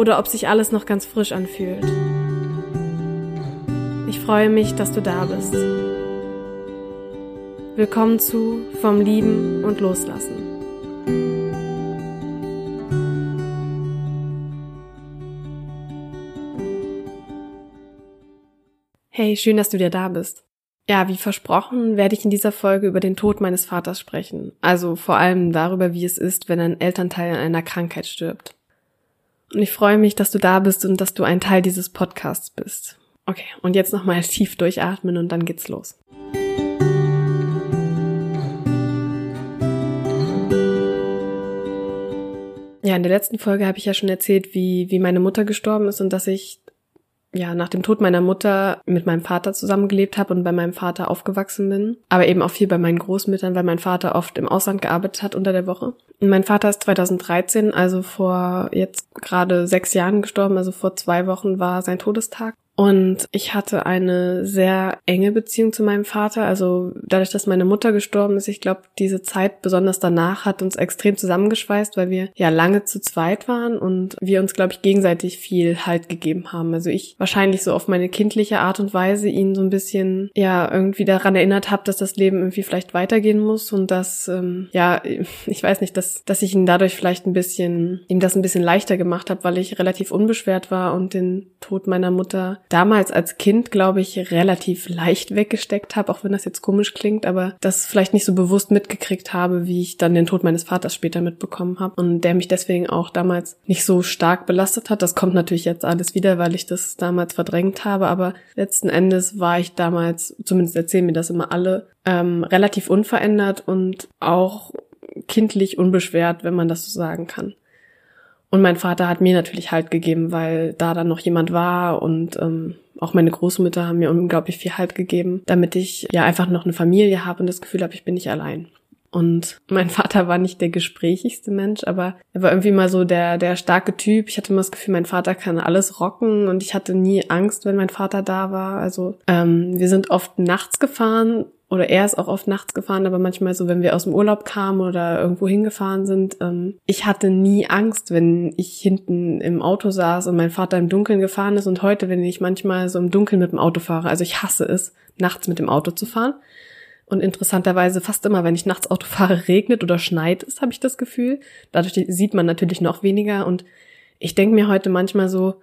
oder ob sich alles noch ganz frisch anfühlt. Ich freue mich, dass du da bist. Willkommen zu Vom Lieben und Loslassen. Hey, schön, dass du dir da bist. Ja, wie versprochen, werde ich in dieser Folge über den Tod meines Vaters sprechen. Also vor allem darüber, wie es ist, wenn ein Elternteil an einer Krankheit stirbt. Und ich freue mich, dass du da bist und dass du ein Teil dieses Podcasts bist. Okay, und jetzt nochmal tief durchatmen und dann geht's los. Ja, in der letzten Folge habe ich ja schon erzählt, wie, wie meine Mutter gestorben ist und dass ich ja, nach dem Tod meiner Mutter mit meinem Vater zusammengelebt habe und bei meinem Vater aufgewachsen bin. Aber eben auch viel bei meinen Großmüttern, weil mein Vater oft im Ausland gearbeitet hat unter der Woche. Und mein Vater ist 2013, also vor jetzt gerade sechs Jahren gestorben, also vor zwei Wochen war sein Todestag. Und ich hatte eine sehr enge Beziehung zu meinem Vater. Also dadurch, dass meine Mutter gestorben ist, ich glaube, diese Zeit besonders danach hat uns extrem zusammengeschweißt, weil wir ja lange zu zweit waren und wir uns, glaube ich, gegenseitig viel Halt gegeben haben. Also ich wahrscheinlich so auf meine kindliche Art und Weise ihn so ein bisschen ja irgendwie daran erinnert habe, dass das Leben irgendwie vielleicht weitergehen muss und dass ähm, ja ich weiß nicht, dass dass ich ihn dadurch vielleicht ein bisschen ihm das ein bisschen leichter gemacht habe, weil ich relativ unbeschwert war und den Tod meiner Mutter damals als Kind, glaube ich, relativ leicht weggesteckt habe, auch wenn das jetzt komisch klingt, aber das vielleicht nicht so bewusst mitgekriegt habe, wie ich dann den Tod meines Vaters später mitbekommen habe und der mich deswegen auch damals nicht so stark belastet hat. Das kommt natürlich jetzt alles wieder, weil ich das damals verdrängt habe, aber letzten Endes war ich damals, zumindest erzählen mir das immer alle, ähm, relativ unverändert und auch kindlich unbeschwert, wenn man das so sagen kann. Und mein Vater hat mir natürlich Halt gegeben, weil da dann noch jemand war und ähm, auch meine Großmutter haben mir unglaublich viel Halt gegeben, damit ich ja einfach noch eine Familie habe und das Gefühl habe, ich bin nicht allein. Und mein Vater war nicht der gesprächigste Mensch, aber er war irgendwie mal so der, der starke Typ. Ich hatte immer das Gefühl, mein Vater kann alles rocken und ich hatte nie Angst, wenn mein Vater da war. Also ähm, wir sind oft nachts gefahren oder er ist auch oft nachts gefahren, aber manchmal so, wenn wir aus dem Urlaub kamen oder irgendwo hingefahren sind. Ähm, ich hatte nie Angst, wenn ich hinten im Auto saß und mein Vater im Dunkeln gefahren ist. Und heute, wenn ich manchmal so im Dunkeln mit dem Auto fahre, also ich hasse es, nachts mit dem Auto zu fahren. Und interessanterweise fast immer, wenn ich nachts Auto fahre, regnet oder schneit es, habe ich das Gefühl. Dadurch sieht man natürlich noch weniger. Und ich denke mir heute manchmal so,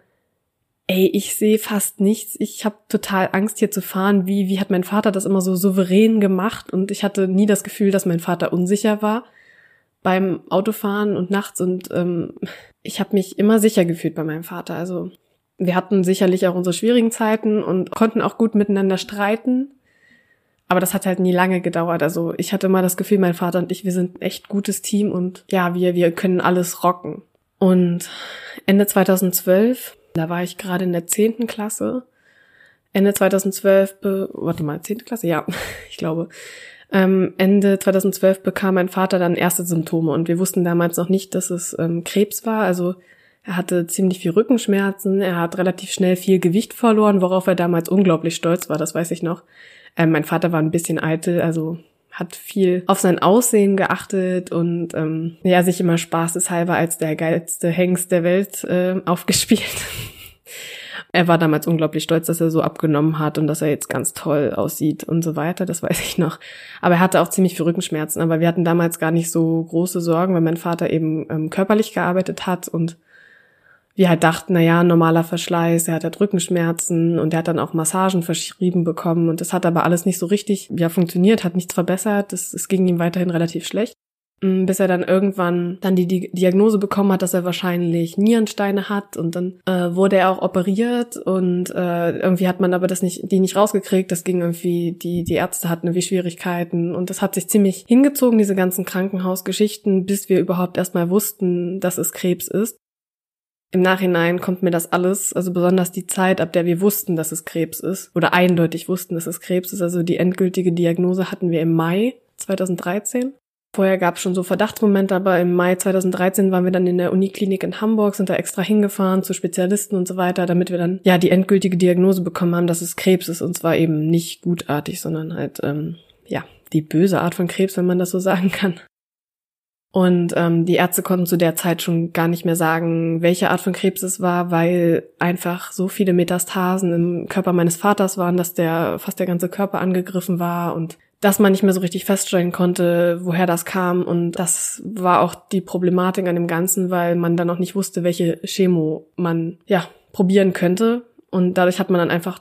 ey, ich sehe fast nichts. Ich habe total Angst hier zu fahren. Wie, wie hat mein Vater das immer so souverän gemacht? Und ich hatte nie das Gefühl, dass mein Vater unsicher war beim Autofahren und nachts. Und ähm, ich habe mich immer sicher gefühlt bei meinem Vater. Also wir hatten sicherlich auch unsere schwierigen Zeiten und konnten auch gut miteinander streiten. Aber das hat halt nie lange gedauert. Also ich hatte immer das Gefühl, mein Vater und ich, wir sind echt gutes Team und ja, wir, wir können alles rocken. Und Ende 2012 da war ich gerade in der zehnten Klasse. Ende 2012, be warte mal, zehnte Klasse? Ja, ich glaube. Ähm, Ende 2012 bekam mein Vater dann erste Symptome und wir wussten damals noch nicht, dass es ähm, Krebs war. Also er hatte ziemlich viel Rückenschmerzen, er hat relativ schnell viel Gewicht verloren, worauf er damals unglaublich stolz war, das weiß ich noch. Ähm, mein Vater war ein bisschen eitel, also hat viel auf sein Aussehen geachtet und ähm, ja, sich immer spaßeshalber als der geilste Hengst der Welt äh, aufgespielt. er war damals unglaublich stolz, dass er so abgenommen hat und dass er jetzt ganz toll aussieht und so weiter, das weiß ich noch. Aber er hatte auch ziemlich viel Rückenschmerzen, aber wir hatten damals gar nicht so große Sorgen, weil mein Vater eben ähm, körperlich gearbeitet hat und wir halt dachten, na ja, normaler Verschleiß, er hat halt Rückenschmerzen und er hat dann auch Massagen verschrieben bekommen und das hat aber alles nicht so richtig ja funktioniert, hat nichts verbessert, es ging ihm weiterhin relativ schlecht. Mm, bis er dann irgendwann dann die, die Diagnose bekommen hat, dass er wahrscheinlich Nierensteine hat und dann äh, wurde er auch operiert und äh, irgendwie hat man aber das nicht die nicht rausgekriegt, das ging irgendwie die die Ärzte hatten irgendwie Schwierigkeiten und das hat sich ziemlich hingezogen diese ganzen Krankenhausgeschichten, bis wir überhaupt erstmal wussten, dass es Krebs ist. Im Nachhinein kommt mir das alles, also besonders die Zeit, ab der wir wussten, dass es Krebs ist oder eindeutig wussten, dass es Krebs ist, also die endgültige Diagnose hatten wir im Mai 2013 Vorher gab es schon so Verdachtsmomente, aber im Mai 2013 waren wir dann in der Uniklinik in Hamburg, sind da extra hingefahren zu Spezialisten und so weiter, damit wir dann ja die endgültige Diagnose bekommen haben, dass es Krebs ist. Und zwar eben nicht gutartig, sondern halt ähm, ja die böse Art von Krebs, wenn man das so sagen kann. Und ähm, die Ärzte konnten zu der Zeit schon gar nicht mehr sagen, welche Art von Krebs es war, weil einfach so viele Metastasen im Körper meines Vaters waren, dass der fast der ganze Körper angegriffen war und dass man nicht mehr so richtig feststellen konnte, woher das kam. Und das war auch die Problematik an dem Ganzen, weil man dann noch nicht wusste, welche Chemo man, ja, probieren könnte. Und dadurch hat man dann einfach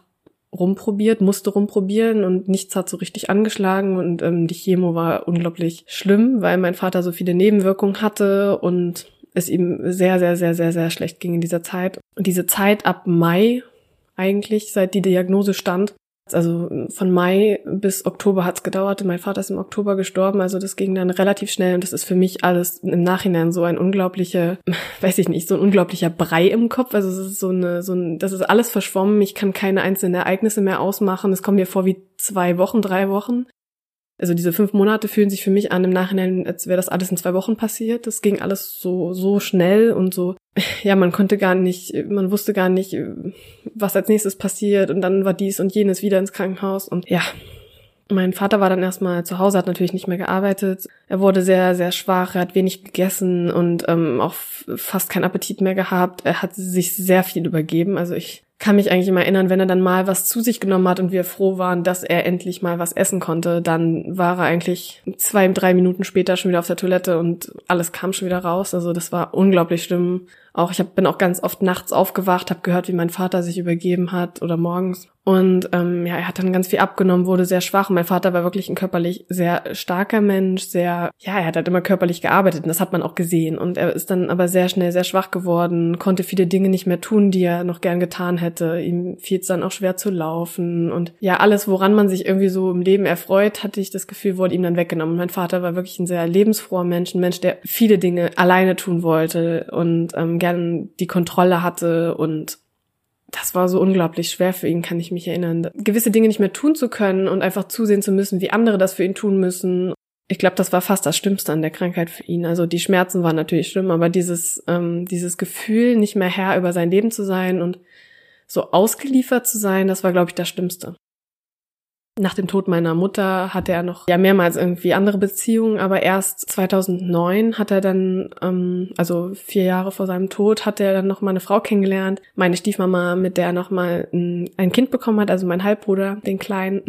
rumprobiert, musste rumprobieren und nichts hat so richtig angeschlagen und ähm, die Chemo war unglaublich schlimm, weil mein Vater so viele Nebenwirkungen hatte und es ihm sehr, sehr, sehr, sehr, sehr schlecht ging in dieser Zeit. Und diese Zeit ab Mai eigentlich, seit die Diagnose stand, also von Mai bis Oktober hat's gedauert. Mein Vater ist im Oktober gestorben, also das ging dann relativ schnell und das ist für mich alles im Nachhinein so ein unglaublicher, weiß ich nicht, so ein unglaublicher Brei im Kopf. Also es ist so eine, so ein, das ist alles verschwommen. Ich kann keine einzelnen Ereignisse mehr ausmachen. Es kommt mir vor wie zwei Wochen, drei Wochen. Also diese fünf Monate fühlen sich für mich an im Nachhinein, als wäre das alles in zwei Wochen passiert. Das ging alles so, so schnell und so, ja, man konnte gar nicht, man wusste gar nicht, was als nächstes passiert und dann war dies und jenes wieder ins Krankenhaus und ja. Mein Vater war dann erstmal zu Hause, hat natürlich nicht mehr gearbeitet. Er wurde sehr, sehr schwach, er hat wenig gegessen und ähm, auch fast keinen Appetit mehr gehabt. Er hat sich sehr viel übergeben. Also ich kann mich eigentlich immer erinnern, wenn er dann mal was zu sich genommen hat und wir froh waren, dass er endlich mal was essen konnte, dann war er eigentlich zwei, drei Minuten später schon wieder auf der Toilette und alles kam schon wieder raus. Also das war unglaublich schlimm. Auch ich hab, bin auch ganz oft nachts aufgewacht, habe gehört, wie mein Vater sich übergeben hat oder morgens. Und ähm, ja, er hat dann ganz viel abgenommen, wurde sehr schwach. Und mein Vater war wirklich ein körperlich sehr starker Mensch, sehr, ja, er hat halt immer körperlich gearbeitet und das hat man auch gesehen. Und er ist dann aber sehr schnell sehr schwach geworden, konnte viele Dinge nicht mehr tun, die er noch gern getan hätte. Ihm fiel es dann auch schwer zu laufen. Und ja, alles, woran man sich irgendwie so im Leben erfreut, hatte ich das Gefühl, wurde ihm dann weggenommen. Mein Vater war wirklich ein sehr lebensfroher Mensch, ein Mensch, der viele Dinge alleine tun wollte und ähm, gern die Kontrolle hatte und das war so unglaublich schwer für ihn, kann ich mich erinnern. Gewisse Dinge nicht mehr tun zu können und einfach zusehen zu müssen, wie andere das für ihn tun müssen. Ich glaube, das war fast das Schlimmste an der Krankheit für ihn. Also die Schmerzen waren natürlich schlimm, aber dieses, ähm, dieses Gefühl, nicht mehr Herr über sein Leben zu sein und so ausgeliefert zu sein, das war, glaube ich, das Schlimmste. Nach dem Tod meiner Mutter hatte er noch ja mehrmals irgendwie andere Beziehungen, aber erst 2009 hat er dann, ähm, also vier Jahre vor seinem Tod, hat er dann noch mal eine Frau kennengelernt, meine Stiefmama, mit der er noch mal ein, ein Kind bekommen hat, also mein Halbbruder, den Kleinen.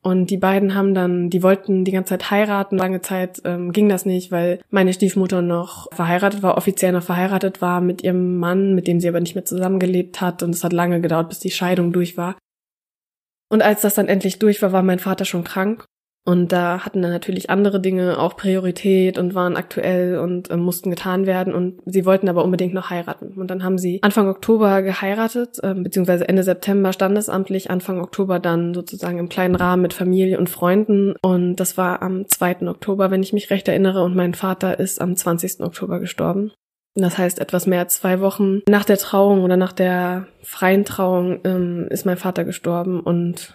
Und die beiden haben dann, die wollten die ganze Zeit heiraten. Lange Zeit ähm, ging das nicht, weil meine Stiefmutter noch verheiratet war, offiziell noch verheiratet war mit ihrem Mann, mit dem sie aber nicht mehr zusammengelebt hat. Und es hat lange gedauert, bis die Scheidung durch war. Und als das dann endlich durch war, war mein Vater schon krank. Und da hatten dann natürlich andere Dinge auch Priorität und waren aktuell und äh, mussten getan werden. Und sie wollten aber unbedingt noch heiraten. Und dann haben sie Anfang Oktober geheiratet, äh, beziehungsweise Ende September standesamtlich, Anfang Oktober dann sozusagen im kleinen Rahmen mit Familie und Freunden. Und das war am 2. Oktober, wenn ich mich recht erinnere. Und mein Vater ist am 20. Oktober gestorben. Das heißt, etwas mehr als zwei Wochen nach der Trauung oder nach der freien Trauung ähm, ist mein Vater gestorben und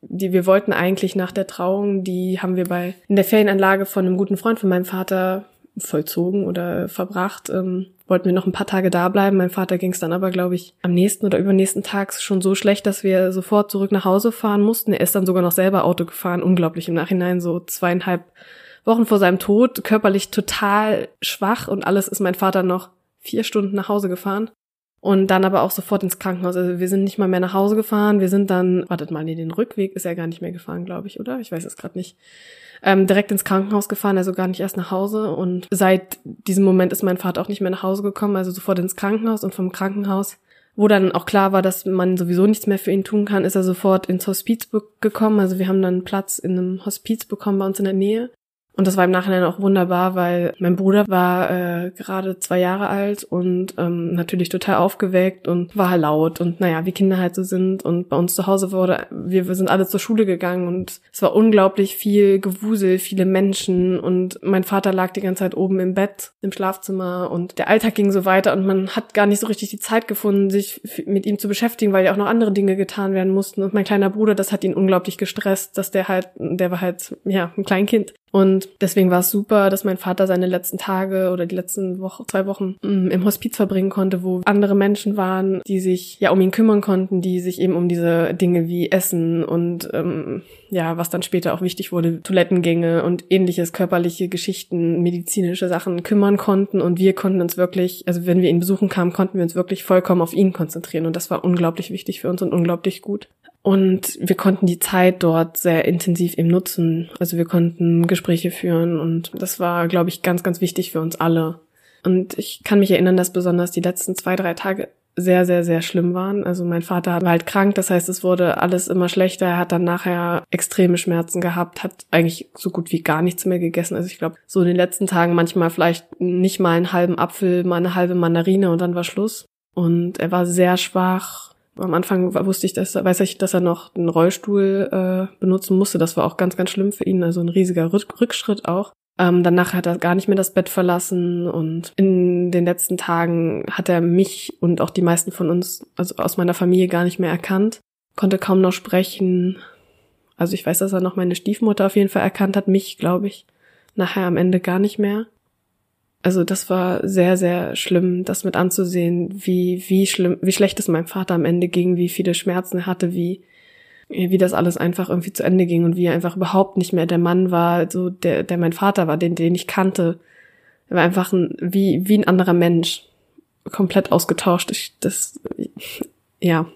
die wir wollten eigentlich nach der Trauung, die haben wir bei in der Ferienanlage von einem guten Freund von meinem Vater vollzogen oder verbracht. Ähm, wollten wir noch ein paar Tage da bleiben. Mein Vater ging es dann aber, glaube ich, am nächsten oder übernächsten Tag schon so schlecht, dass wir sofort zurück nach Hause fahren mussten. Er ist dann sogar noch selber Auto gefahren. Unglaublich im Nachhinein, so zweieinhalb Wochen vor seinem Tod, körperlich total schwach und alles ist mein Vater noch vier Stunden nach Hause gefahren. Und dann aber auch sofort ins Krankenhaus. Also wir sind nicht mal mehr nach Hause gefahren. Wir sind dann, wartet mal, nee, den Rückweg ist er gar nicht mehr gefahren, glaube ich, oder? Ich weiß es gerade nicht. Ähm, direkt ins Krankenhaus gefahren, also gar nicht erst nach Hause. Und seit diesem Moment ist mein Vater auch nicht mehr nach Hause gekommen, also sofort ins Krankenhaus und vom Krankenhaus wo dann auch klar war, dass man sowieso nichts mehr für ihn tun kann, ist er sofort ins Hospiz gekommen. Also wir haben dann Platz in einem Hospiz bekommen bei uns in der Nähe. Und das war im Nachhinein auch wunderbar, weil mein Bruder war äh, gerade zwei Jahre alt und ähm, natürlich total aufgeweckt und war laut und naja, wie Kinder halt so sind. Und bei uns zu Hause wurde, wir, wir sind alle zur Schule gegangen und es war unglaublich viel Gewusel, viele Menschen und mein Vater lag die ganze Zeit oben im Bett, im Schlafzimmer und der Alltag ging so weiter und man hat gar nicht so richtig die Zeit gefunden, sich mit ihm zu beschäftigen, weil ja auch noch andere Dinge getan werden mussten. Und mein kleiner Bruder, das hat ihn unglaublich gestresst, dass der halt, der war halt, ja, ein Kleinkind und deswegen war es super, dass mein Vater seine letzten Tage oder die letzten Woche, zwei Wochen mm, im Hospiz verbringen konnte, wo andere Menschen waren, die sich ja um ihn kümmern konnten, die sich eben um diese Dinge wie Essen und ähm, ja, was dann später auch wichtig wurde, Toilettengänge und ähnliches, körperliche Geschichten, medizinische Sachen kümmern konnten. Und wir konnten uns wirklich, also wenn wir ihn besuchen kamen, konnten wir uns wirklich vollkommen auf ihn konzentrieren. Und das war unglaublich wichtig für uns und unglaublich gut. Und wir konnten die Zeit dort sehr intensiv eben nutzen. Also wir konnten Gespräche führen und das war, glaube ich, ganz, ganz wichtig für uns alle. Und ich kann mich erinnern, dass besonders die letzten zwei, drei Tage sehr, sehr, sehr schlimm waren. Also mein Vater war halt krank, das heißt, es wurde alles immer schlechter. Er hat dann nachher extreme Schmerzen gehabt, hat eigentlich so gut wie gar nichts mehr gegessen. Also ich glaube, so in den letzten Tagen manchmal vielleicht nicht mal einen halben Apfel, mal eine halbe Mandarine und dann war Schluss. Und er war sehr schwach, am Anfang wusste ich, dass, weiß ich, dass er noch einen Rollstuhl äh, benutzen musste. Das war auch ganz, ganz schlimm für ihn. Also ein riesiger Rückschritt auch. Ähm, danach hat er gar nicht mehr das Bett verlassen und in den letzten Tagen hat er mich und auch die meisten von uns, also aus meiner Familie, gar nicht mehr erkannt. Konnte kaum noch sprechen. Also ich weiß, dass er noch meine Stiefmutter auf jeden Fall erkannt hat, mich, glaube ich, nachher am Ende gar nicht mehr. Also das war sehr, sehr schlimm, das mit anzusehen, wie, wie schlimm, wie schlecht es meinem Vater am Ende ging, wie viele Schmerzen er hatte, wie, wie das alles einfach irgendwie zu Ende ging und wie er einfach überhaupt nicht mehr der Mann war, so der, der mein Vater war, den, den ich kannte. Er war einfach ein, wie, wie ein anderer Mensch. Komplett ausgetauscht. Ich, das, ja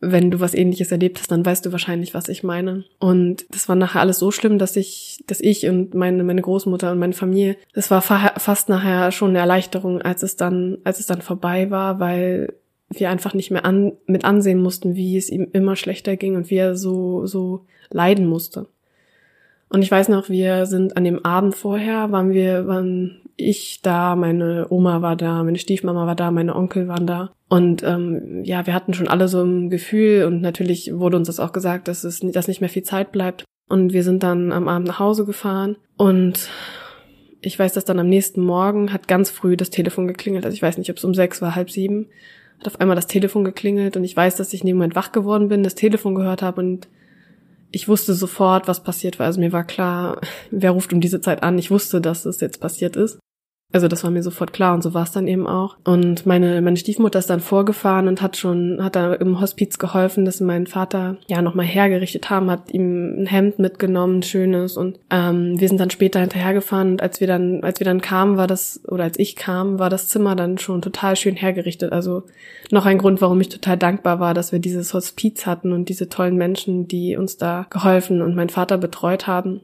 wenn du was ähnliches erlebt hast, dann weißt du wahrscheinlich, was ich meine. Und das war nachher alles so schlimm, dass ich, dass ich und meine, meine Großmutter und meine Familie, das war fa fast nachher schon eine Erleichterung, als es dann, als es dann vorbei war, weil wir einfach nicht mehr an, mit ansehen mussten, wie es ihm immer schlechter ging und wie er so, so leiden musste. Und ich weiß noch, wir sind an dem Abend vorher, waren wir, waren ich da, meine Oma war da, meine Stiefmama war da, meine Onkel waren da. Und ähm, ja, wir hatten schon alle so ein Gefühl und natürlich wurde uns das auch gesagt, dass es dass nicht mehr viel Zeit bleibt. Und wir sind dann am Abend nach Hause gefahren und ich weiß, dass dann am nächsten Morgen hat ganz früh das Telefon geklingelt. Also ich weiß nicht, ob es um sechs war, halb sieben. Hat auf einmal das Telefon geklingelt und ich weiß, dass ich in dem Moment wach geworden bin, das Telefon gehört habe und ich wusste sofort, was passiert war. Also mir war klar, wer ruft um diese Zeit an. Ich wusste, dass es jetzt passiert ist. Also das war mir sofort klar und so war es dann eben auch. Und meine, meine Stiefmutter ist dann vorgefahren und hat schon, hat da im Hospiz geholfen, dass sie meinen Vater ja nochmal hergerichtet haben, hat ihm ein Hemd mitgenommen, ein schönes. Und ähm, wir sind dann später hinterhergefahren und als wir dann, als wir dann kamen, war das, oder als ich kam, war das Zimmer dann schon total schön hergerichtet. Also noch ein Grund, warum ich total dankbar war, dass wir dieses Hospiz hatten und diese tollen Menschen, die uns da geholfen und meinen Vater betreut haben.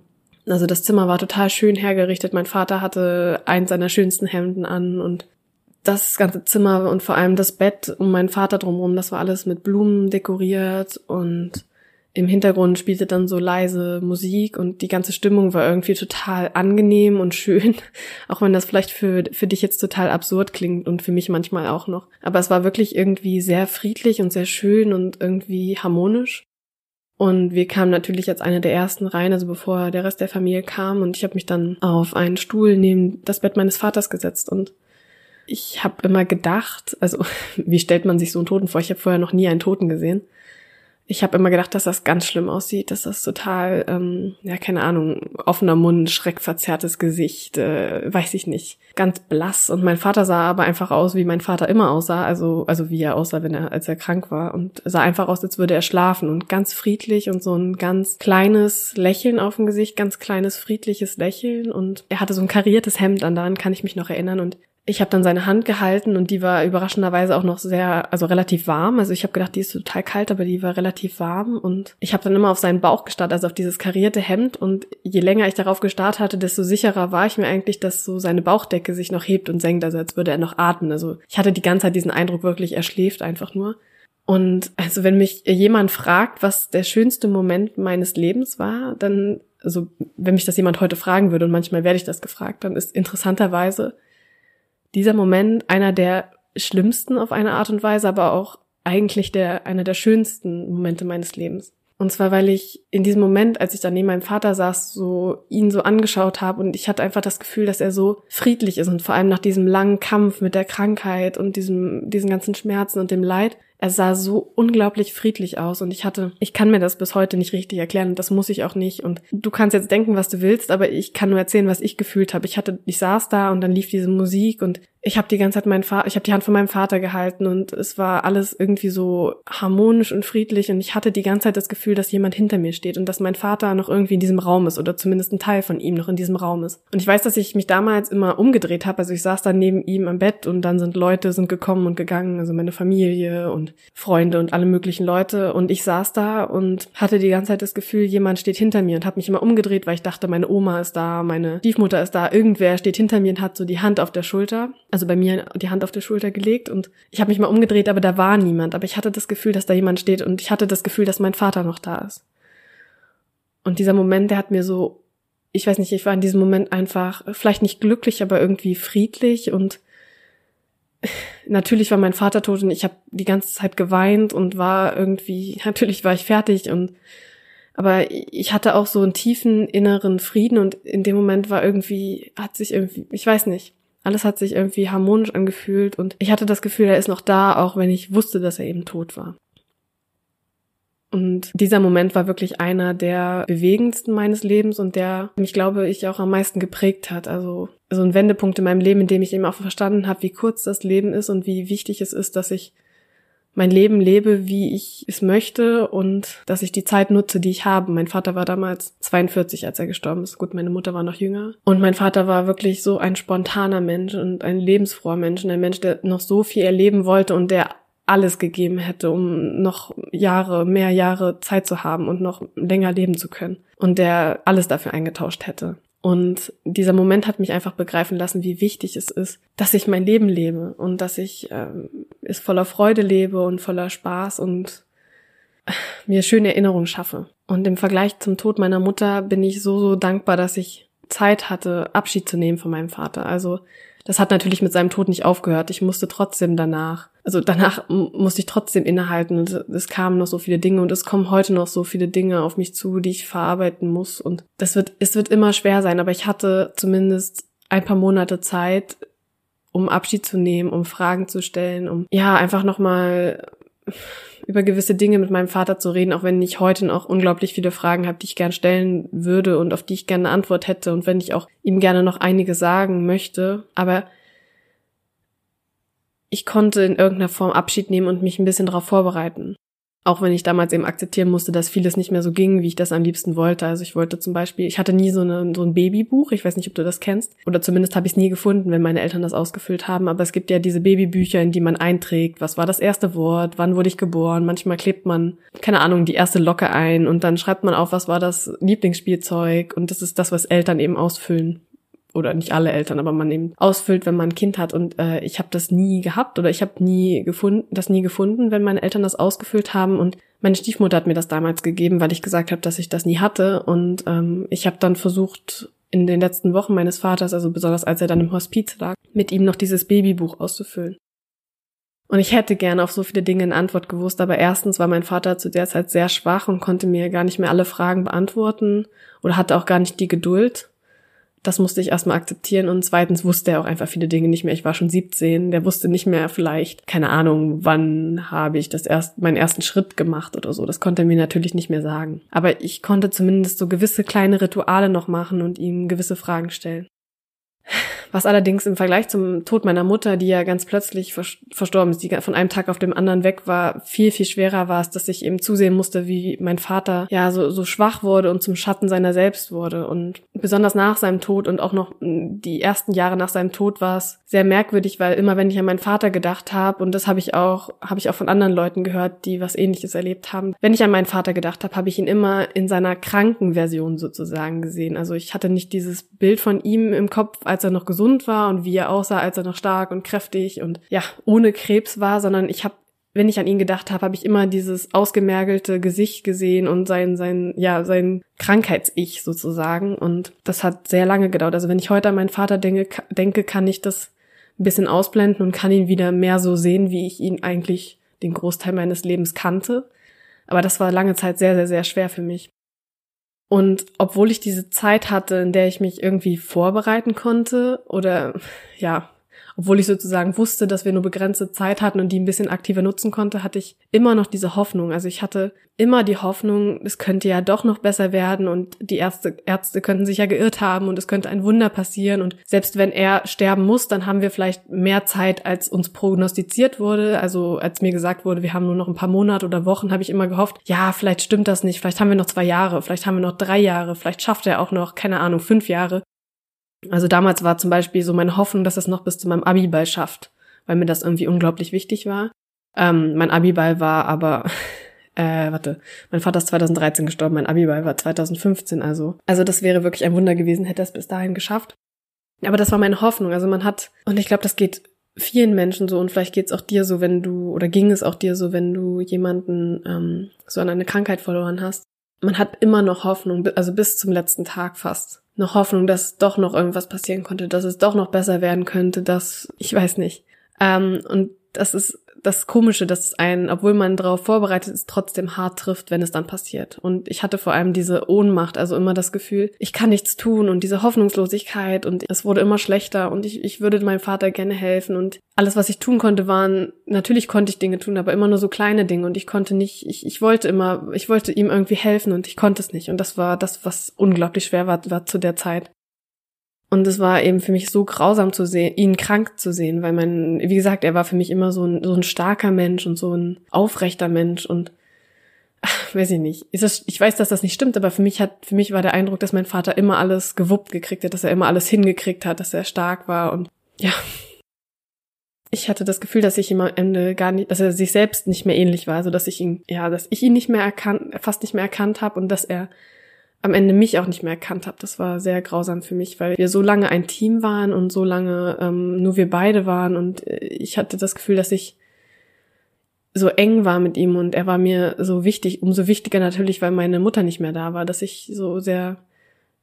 Also das Zimmer war total schön hergerichtet. Mein Vater hatte eins seiner schönsten Hemden an und das ganze Zimmer und vor allem das Bett um meinen Vater drumherum, das war alles mit Blumen dekoriert und im Hintergrund spielte dann so leise Musik und die ganze Stimmung war irgendwie total angenehm und schön, auch wenn das vielleicht für, für dich jetzt total absurd klingt und für mich manchmal auch noch. Aber es war wirklich irgendwie sehr friedlich und sehr schön und irgendwie harmonisch. Und wir kamen natürlich als eine der ersten rein, also bevor der Rest der Familie kam. Und ich habe mich dann auf einen Stuhl neben das Bett meines Vaters gesetzt. Und ich habe immer gedacht, also wie stellt man sich so einen Toten vor? Ich habe vorher noch nie einen Toten gesehen ich habe immer gedacht, dass das ganz schlimm aussieht, dass das total, ähm, ja, keine Ahnung, offener Mund, schreckverzerrtes Gesicht, äh, weiß ich nicht, ganz blass. Und mein Vater sah aber einfach aus, wie mein Vater immer aussah, also, also wie er aussah, wenn er, als er krank war. Und sah einfach aus, als würde er schlafen und ganz friedlich und so ein ganz kleines Lächeln auf dem Gesicht, ganz kleines friedliches Lächeln. Und er hatte so ein kariertes Hemd an, daran kann ich mich noch erinnern. Und ich habe dann seine Hand gehalten und die war überraschenderweise auch noch sehr, also relativ warm. Also ich habe gedacht, die ist total kalt, aber die war relativ warm und ich habe dann immer auf seinen Bauch gestarrt, also auf dieses karierte Hemd und je länger ich darauf gestarrt hatte, desto sicherer war ich mir eigentlich, dass so seine Bauchdecke sich noch hebt und senkt, also als würde er noch atmen. Also ich hatte die ganze Zeit diesen Eindruck wirklich, er schläft einfach nur. Und also wenn mich jemand fragt, was der schönste Moment meines Lebens war, dann also wenn mich das jemand heute fragen würde und manchmal werde ich das gefragt, dann ist interessanterweise dieser Moment einer der schlimmsten auf eine Art und Weise, aber auch eigentlich der, einer der schönsten Momente meines Lebens. Und zwar, weil ich in diesem Moment, als ich dann neben meinem Vater saß, so ihn so angeschaut habe und ich hatte einfach das Gefühl, dass er so friedlich ist und vor allem nach diesem langen Kampf mit der Krankheit und diesem, diesen ganzen Schmerzen und dem Leid, er sah so unglaublich friedlich aus und ich hatte, ich kann mir das bis heute nicht richtig erklären und das muss ich auch nicht und du kannst jetzt denken, was du willst, aber ich kann nur erzählen, was ich gefühlt habe. Ich hatte, ich saß da und dann lief diese Musik und ich habe die ganze Zeit meinen Vater, ich habe die Hand von meinem Vater gehalten und es war alles irgendwie so harmonisch und friedlich und ich hatte die ganze Zeit das Gefühl, dass jemand hinter mir steht und dass mein Vater noch irgendwie in diesem Raum ist oder zumindest ein Teil von ihm noch in diesem Raum ist. Und ich weiß, dass ich mich damals immer umgedreht habe, also ich saß dann neben ihm am Bett und dann sind Leute sind gekommen und gegangen, also meine Familie und Freunde und alle möglichen Leute. Und ich saß da und hatte die ganze Zeit das Gefühl, jemand steht hinter mir und habe mich immer umgedreht, weil ich dachte, meine Oma ist da, meine Stiefmutter ist da, irgendwer steht hinter mir und hat so die Hand auf der Schulter also bei mir die Hand auf die Schulter gelegt und ich habe mich mal umgedreht, aber da war niemand. Aber ich hatte das Gefühl, dass da jemand steht und ich hatte das Gefühl, dass mein Vater noch da ist. Und dieser Moment, der hat mir so, ich weiß nicht, ich war in diesem Moment einfach vielleicht nicht glücklich, aber irgendwie friedlich und natürlich war mein Vater tot und ich habe die ganze Zeit geweint und war irgendwie, natürlich war ich fertig und aber ich hatte auch so einen tiefen inneren Frieden und in dem Moment war irgendwie, hat sich irgendwie, ich weiß nicht, alles hat sich irgendwie harmonisch angefühlt und ich hatte das Gefühl, er ist noch da, auch wenn ich wusste, dass er eben tot war. Und dieser Moment war wirklich einer der bewegendsten meines Lebens und der mich, glaube ich, auch am meisten geprägt hat. Also so ein Wendepunkt in meinem Leben, in dem ich eben auch verstanden habe, wie kurz das Leben ist und wie wichtig es ist, dass ich mein Leben lebe, wie ich es möchte und dass ich die Zeit nutze, die ich habe. Mein Vater war damals 42, als er gestorben ist. Gut, meine Mutter war noch jünger. Und mein Vater war wirklich so ein spontaner Mensch und ein lebensfroher Mensch und ein Mensch, der noch so viel erleben wollte und der alles gegeben hätte, um noch Jahre, mehr Jahre Zeit zu haben und noch länger leben zu können. Und der alles dafür eingetauscht hätte. Und dieser Moment hat mich einfach begreifen lassen, wie wichtig es ist, dass ich mein Leben lebe und dass ich ähm, es voller Freude lebe und voller Spaß und äh, mir schöne Erinnerungen schaffe. Und im Vergleich zum Tod meiner Mutter bin ich so, so dankbar, dass ich Zeit hatte, Abschied zu nehmen von meinem Vater. Also das hat natürlich mit seinem Tod nicht aufgehört. Ich musste trotzdem danach, also danach musste ich trotzdem innehalten. Und es kamen noch so viele Dinge und es kommen heute noch so viele Dinge auf mich zu, die ich verarbeiten muss. Und das wird, es wird immer schwer sein, aber ich hatte zumindest ein paar Monate Zeit, um Abschied zu nehmen, um Fragen zu stellen, um ja einfach nochmal über gewisse Dinge mit meinem Vater zu reden, auch wenn ich heute noch unglaublich viele Fragen habe, die ich gern stellen würde und auf die ich gerne eine Antwort hätte und wenn ich auch ihm gerne noch einige sagen möchte. Aber ich konnte in irgendeiner Form Abschied nehmen und mich ein bisschen darauf vorbereiten. Auch wenn ich damals eben akzeptieren musste, dass vieles nicht mehr so ging, wie ich das am liebsten wollte. Also ich wollte zum Beispiel, ich hatte nie so, eine, so ein Babybuch, ich weiß nicht, ob du das kennst. Oder zumindest habe ich es nie gefunden, wenn meine Eltern das ausgefüllt haben. Aber es gibt ja diese Babybücher, in die man einträgt. Was war das erste Wort? Wann wurde ich geboren? Manchmal klebt man, keine Ahnung, die erste Locke ein und dann schreibt man auf, was war das Lieblingsspielzeug. Und das ist das, was Eltern eben ausfüllen oder nicht alle Eltern, aber man eben ausfüllt, wenn man ein Kind hat. Und äh, ich habe das nie gehabt oder ich habe nie gefunden, das nie gefunden, wenn meine Eltern das ausgefüllt haben. Und meine Stiefmutter hat mir das damals gegeben, weil ich gesagt habe, dass ich das nie hatte. Und ähm, ich habe dann versucht, in den letzten Wochen meines Vaters, also besonders als er dann im Hospiz lag, mit ihm noch dieses Babybuch auszufüllen. Und ich hätte gerne auf so viele Dinge eine Antwort gewusst, aber erstens war mein Vater zu der Zeit sehr schwach und konnte mir gar nicht mehr alle Fragen beantworten oder hatte auch gar nicht die Geduld das musste ich erstmal akzeptieren und zweitens wusste er auch einfach viele Dinge nicht mehr. Ich war schon 17, der wusste nicht mehr vielleicht, keine Ahnung, wann habe ich das erst, meinen ersten Schritt gemacht oder so. Das konnte er mir natürlich nicht mehr sagen. Aber ich konnte zumindest so gewisse kleine Rituale noch machen und ihm gewisse Fragen stellen. Was allerdings im Vergleich zum Tod meiner Mutter, die ja ganz plötzlich verstorben ist, die von einem Tag auf dem anderen weg war, viel, viel schwerer war es, dass ich eben zusehen musste, wie mein Vater ja so, so schwach wurde und zum Schatten seiner selbst wurde. Und besonders nach seinem Tod und auch noch die ersten Jahre nach seinem Tod war es sehr merkwürdig, weil immer wenn ich an meinen Vater gedacht habe, und das habe ich auch, habe ich auch von anderen Leuten gehört, die was ähnliches erlebt haben, wenn ich an meinen Vater gedacht habe, habe ich ihn immer in seiner kranken Version sozusagen gesehen. Also ich hatte nicht dieses Bild von ihm im Kopf, als er noch gesund war und wie er aussah, als er noch stark und kräftig und ja, ohne Krebs war, sondern ich habe wenn ich an ihn gedacht habe, habe ich immer dieses ausgemergelte Gesicht gesehen und sein, sein, ja, sein Krankheits-Ich sozusagen. Und das hat sehr lange gedauert. Also wenn ich heute an meinen Vater denke, denke, kann ich das ein bisschen ausblenden und kann ihn wieder mehr so sehen, wie ich ihn eigentlich den Großteil meines Lebens kannte. Aber das war lange Zeit sehr, sehr, sehr schwer für mich. Und obwohl ich diese Zeit hatte, in der ich mich irgendwie vorbereiten konnte oder ja, obwohl ich sozusagen wusste, dass wir nur begrenzte Zeit hatten und die ein bisschen aktiver nutzen konnte, hatte ich immer noch diese Hoffnung. Also ich hatte immer die Hoffnung, es könnte ja doch noch besser werden und die Ärzte, Ärzte könnten sich ja geirrt haben und es könnte ein Wunder passieren und selbst wenn er sterben muss, dann haben wir vielleicht mehr Zeit, als uns prognostiziert wurde. Also als mir gesagt wurde, wir haben nur noch ein paar Monate oder Wochen, habe ich immer gehofft, ja, vielleicht stimmt das nicht, vielleicht haben wir noch zwei Jahre, vielleicht haben wir noch drei Jahre, vielleicht schafft er auch noch, keine Ahnung, fünf Jahre. Also damals war zum Beispiel so meine Hoffnung, dass es noch bis zu meinem Abiball schafft, weil mir das irgendwie unglaublich wichtig war. Ähm, mein Abiball war aber, äh, warte, mein Vater ist 2013 gestorben, mein Abiball war 2015, also. Also das wäre wirklich ein Wunder gewesen, hätte es bis dahin geschafft. Aber das war meine Hoffnung. Also man hat, und ich glaube, das geht vielen Menschen so und vielleicht geht es auch dir so, wenn du, oder ging es auch dir so, wenn du jemanden ähm, so an eine Krankheit verloren hast. Man hat immer noch Hoffnung, also bis zum letzten Tag fast noch Hoffnung, dass doch noch irgendwas passieren konnte, dass es doch noch besser werden könnte, dass ich weiß nicht. Ähm, und das ist das Komische, dass es einen, obwohl man darauf vorbereitet ist, trotzdem hart trifft, wenn es dann passiert. Und ich hatte vor allem diese Ohnmacht, also immer das Gefühl, ich kann nichts tun und diese Hoffnungslosigkeit und es wurde immer schlechter und ich, ich würde meinem Vater gerne helfen und alles, was ich tun konnte, waren, natürlich konnte ich Dinge tun, aber immer nur so kleine Dinge und ich konnte nicht, ich, ich wollte immer, ich wollte ihm irgendwie helfen und ich konnte es nicht und das war das, was unglaublich schwer war, war zu der Zeit. Und es war eben für mich so grausam zu sehen, ihn krank zu sehen, weil mein, wie gesagt, er war für mich immer so ein, so ein starker Mensch und so ein aufrechter Mensch und ach, weiß ich nicht. Das, ich weiß, dass das nicht stimmt, aber für mich hat, für mich war der Eindruck, dass mein Vater immer alles gewuppt gekriegt hat, dass er immer alles hingekriegt hat, dass er stark war und ja. Ich hatte das Gefühl, dass ich ihm am Ende gar nicht, dass er sich selbst nicht mehr ähnlich war, also dass ich ihn, ja, dass ich ihn nicht mehr erkannt, fast nicht mehr erkannt habe und dass er am Ende mich auch nicht mehr erkannt habe. Das war sehr grausam für mich, weil wir so lange ein Team waren und so lange ähm, nur wir beide waren. Und äh, ich hatte das Gefühl, dass ich so eng war mit ihm und er war mir so wichtig, umso wichtiger natürlich, weil meine Mutter nicht mehr da war, dass ich so sehr,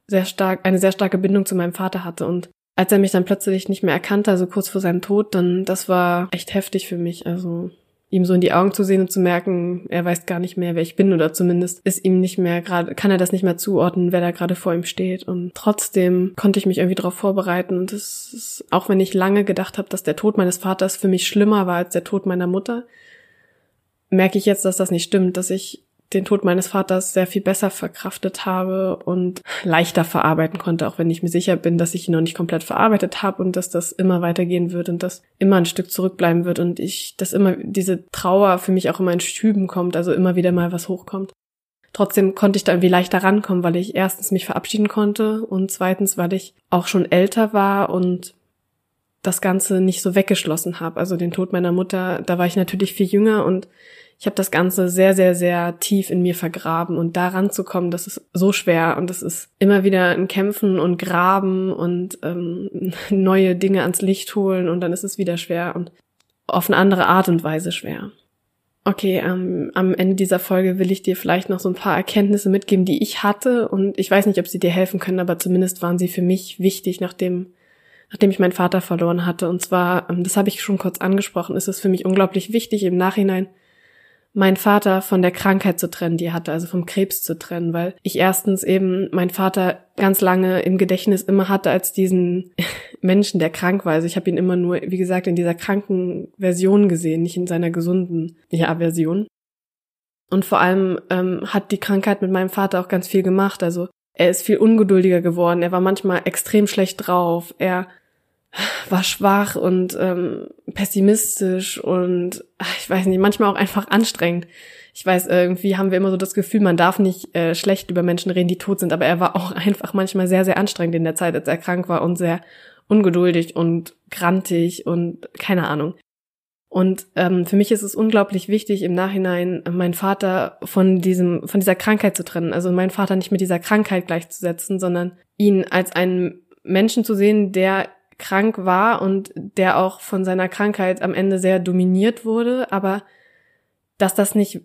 sehr stark, eine sehr starke Bindung zu meinem Vater hatte. Und als er mich dann plötzlich nicht mehr erkannte, also kurz vor seinem Tod, dann, das war echt heftig für mich, also ihm so in die Augen zu sehen und zu merken, er weiß gar nicht mehr, wer ich bin oder zumindest ist ihm nicht mehr gerade, kann er das nicht mehr zuordnen, wer da gerade vor ihm steht. Und trotzdem konnte ich mich irgendwie darauf vorbereiten und es ist, auch wenn ich lange gedacht habe, dass der Tod meines Vaters für mich schlimmer war als der Tod meiner Mutter, merke ich jetzt, dass das nicht stimmt, dass ich den Tod meines Vaters sehr viel besser verkraftet habe und leichter verarbeiten konnte, auch wenn ich mir sicher bin, dass ich ihn noch nicht komplett verarbeitet habe und dass das immer weitergehen wird und dass immer ein Stück zurückbleiben wird und ich, dass immer diese Trauer für mich auch immer in Schüben kommt, also immer wieder mal was hochkommt. Trotzdem konnte ich da irgendwie leichter rankommen, weil ich erstens mich verabschieden konnte und zweitens, weil ich auch schon älter war und das Ganze nicht so weggeschlossen habe. Also den Tod meiner Mutter, da war ich natürlich viel jünger und ich habe das Ganze sehr, sehr, sehr tief in mir vergraben und daran zu kommen, das ist so schwer und das ist immer wieder ein Kämpfen und Graben und ähm, neue Dinge ans Licht holen und dann ist es wieder schwer und auf eine andere Art und Weise schwer. Okay, ähm, am Ende dieser Folge will ich dir vielleicht noch so ein paar Erkenntnisse mitgeben, die ich hatte und ich weiß nicht, ob sie dir helfen können, aber zumindest waren sie für mich wichtig, nachdem nachdem ich meinen Vater verloren hatte. Und zwar, ähm, das habe ich schon kurz angesprochen, ist es für mich unglaublich wichtig, im Nachhinein meinen Vater von der Krankheit zu trennen, die er hatte, also vom Krebs zu trennen, weil ich erstens eben meinen Vater ganz lange im Gedächtnis immer hatte als diesen Menschen, der krank war. Also ich habe ihn immer nur, wie gesagt, in dieser kranken Version gesehen, nicht in seiner gesunden ja, Version. Und vor allem ähm, hat die Krankheit mit meinem Vater auch ganz viel gemacht. Also er ist viel ungeduldiger geworden. Er war manchmal extrem schlecht drauf. Er war schwach und ähm, pessimistisch und ach, ich weiß nicht, manchmal auch einfach anstrengend. Ich weiß, irgendwie haben wir immer so das Gefühl, man darf nicht äh, schlecht über Menschen reden, die tot sind, aber er war auch einfach manchmal sehr, sehr anstrengend in der Zeit, als er krank war und sehr ungeduldig und grantig und keine Ahnung. Und ähm, für mich ist es unglaublich wichtig, im Nachhinein meinen Vater von diesem, von dieser Krankheit zu trennen. Also meinen Vater nicht mit dieser Krankheit gleichzusetzen, sondern ihn als einen Menschen zu sehen, der krank war und der auch von seiner Krankheit am Ende sehr dominiert wurde, aber dass das nicht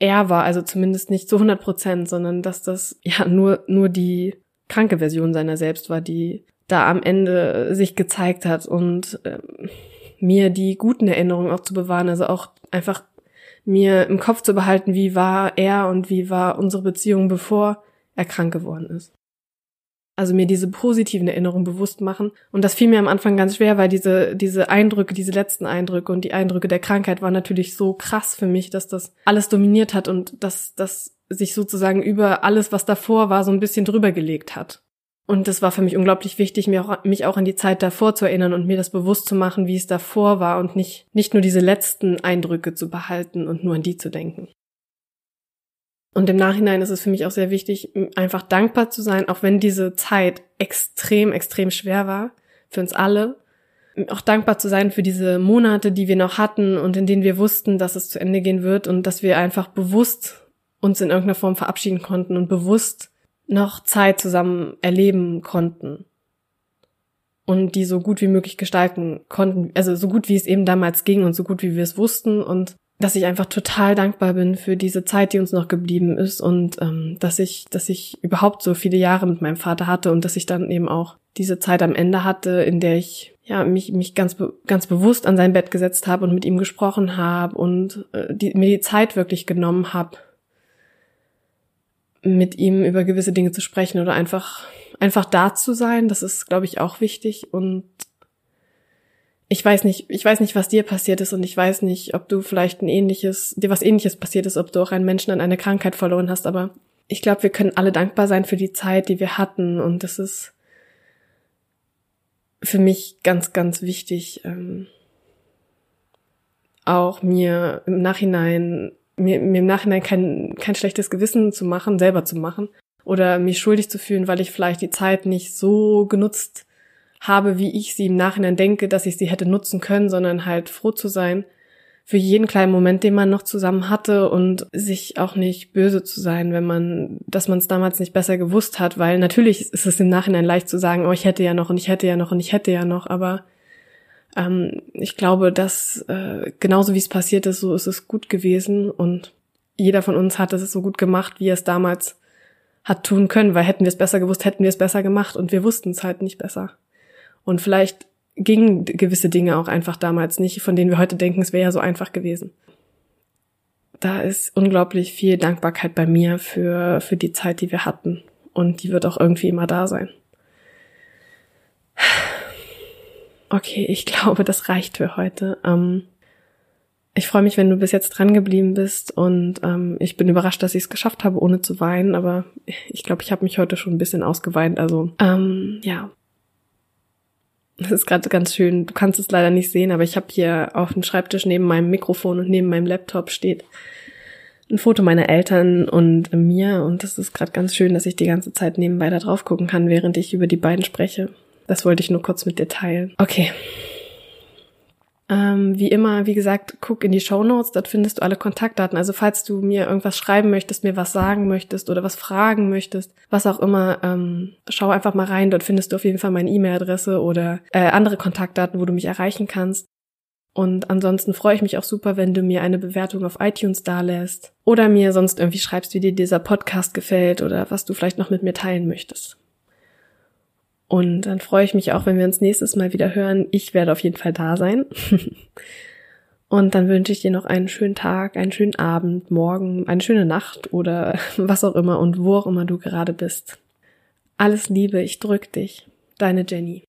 er war, also zumindest nicht zu 100 Prozent, sondern dass das ja nur, nur die kranke Version seiner selbst war, die da am Ende sich gezeigt hat und ähm, mir die guten Erinnerungen auch zu bewahren, also auch einfach mir im Kopf zu behalten, wie war er und wie war unsere Beziehung, bevor er krank geworden ist. Also mir diese positiven Erinnerungen bewusst machen. Und das fiel mir am Anfang ganz schwer, weil diese, diese Eindrücke, diese letzten Eindrücke und die Eindrücke der Krankheit waren natürlich so krass für mich, dass das alles dominiert hat und dass das sich sozusagen über alles, was davor war, so ein bisschen drüber gelegt hat. Und das war für mich unglaublich wichtig, mir auch, mich auch an die Zeit davor zu erinnern und mir das bewusst zu machen, wie es davor war und nicht, nicht nur diese letzten Eindrücke zu behalten und nur an die zu denken. Und im Nachhinein ist es für mich auch sehr wichtig, einfach dankbar zu sein, auch wenn diese Zeit extrem, extrem schwer war, für uns alle. Auch dankbar zu sein für diese Monate, die wir noch hatten und in denen wir wussten, dass es zu Ende gehen wird und dass wir einfach bewusst uns in irgendeiner Form verabschieden konnten und bewusst noch Zeit zusammen erleben konnten und die so gut wie möglich gestalten konnten, also so gut wie es eben damals ging und so gut wie wir es wussten und dass ich einfach total dankbar bin für diese Zeit, die uns noch geblieben ist und ähm, dass ich, dass ich überhaupt so viele Jahre mit meinem Vater hatte und dass ich dann eben auch diese Zeit am Ende hatte, in der ich ja mich mich ganz ganz bewusst an sein Bett gesetzt habe und mit ihm gesprochen habe und äh, die, mir die Zeit wirklich genommen habe mit ihm über gewisse Dinge zu sprechen oder einfach, einfach da zu sein. Das ist, glaube ich, auch wichtig. Und ich weiß nicht, ich weiß nicht, was dir passiert ist und ich weiß nicht, ob du vielleicht ein ähnliches, dir was ähnliches passiert ist, ob du auch einen Menschen an eine Krankheit verloren hast, aber ich glaube, wir können alle dankbar sein für die Zeit, die wir hatten und das ist für mich ganz, ganz wichtig, ähm, auch mir im Nachhinein mir, mir im Nachhinein kein, kein schlechtes Gewissen zu machen, selber zu machen oder mich schuldig zu fühlen, weil ich vielleicht die Zeit nicht so genutzt habe, wie ich sie im Nachhinein denke, dass ich sie hätte nutzen können, sondern halt froh zu sein für jeden kleinen Moment, den man noch zusammen hatte und sich auch nicht böse zu sein, wenn man, dass man es damals nicht besser gewusst hat, weil natürlich ist es im Nachhinein leicht zu sagen, oh, ich hätte ja noch und ich hätte ja noch und ich hätte ja noch, aber ähm, ich glaube, dass äh, genauso wie es passiert ist, so ist es gut gewesen und jeder von uns hat es so gut gemacht, wie er es damals hat tun können, weil hätten wir es besser gewusst, hätten wir es besser gemacht und wir wussten es halt nicht besser. Und vielleicht gingen gewisse Dinge auch einfach damals nicht, von denen wir heute denken, es wäre ja so einfach gewesen. Da ist unglaublich viel Dankbarkeit bei mir für, für die Zeit, die wir hatten. Und die wird auch irgendwie immer da sein. Okay, ich glaube, das reicht für heute. Ähm, ich freue mich, wenn du bis jetzt dran geblieben bist und ähm, ich bin überrascht, dass ich es geschafft habe, ohne zu weinen, aber ich glaube, ich habe mich heute schon ein bisschen ausgeweint. Also ähm, ja, das ist gerade ganz schön. Du kannst es leider nicht sehen, aber ich habe hier auf dem Schreibtisch neben meinem Mikrofon und neben meinem Laptop steht ein Foto meiner Eltern und mir und das ist gerade ganz schön, dass ich die ganze Zeit nebenbei da drauf gucken kann, während ich über die beiden spreche. Das wollte ich nur kurz mit dir teilen. Okay. Ähm, wie immer, wie gesagt, guck in die Show Notes, dort findest du alle Kontaktdaten. Also falls du mir irgendwas schreiben möchtest, mir was sagen möchtest oder was fragen möchtest, was auch immer, ähm, schau einfach mal rein. Dort findest du auf jeden Fall meine E-Mail-Adresse oder äh, andere Kontaktdaten, wo du mich erreichen kannst. Und ansonsten freue ich mich auch super, wenn du mir eine Bewertung auf iTunes dalässt oder mir sonst irgendwie schreibst, wie dir dieser Podcast gefällt oder was du vielleicht noch mit mir teilen möchtest. Und dann freue ich mich auch, wenn wir uns nächstes Mal wieder hören. Ich werde auf jeden Fall da sein. Und dann wünsche ich dir noch einen schönen Tag, einen schönen Abend, morgen, eine schöne Nacht oder was auch immer und wo auch immer du gerade bist. Alles Liebe, ich drück dich. Deine Jenny.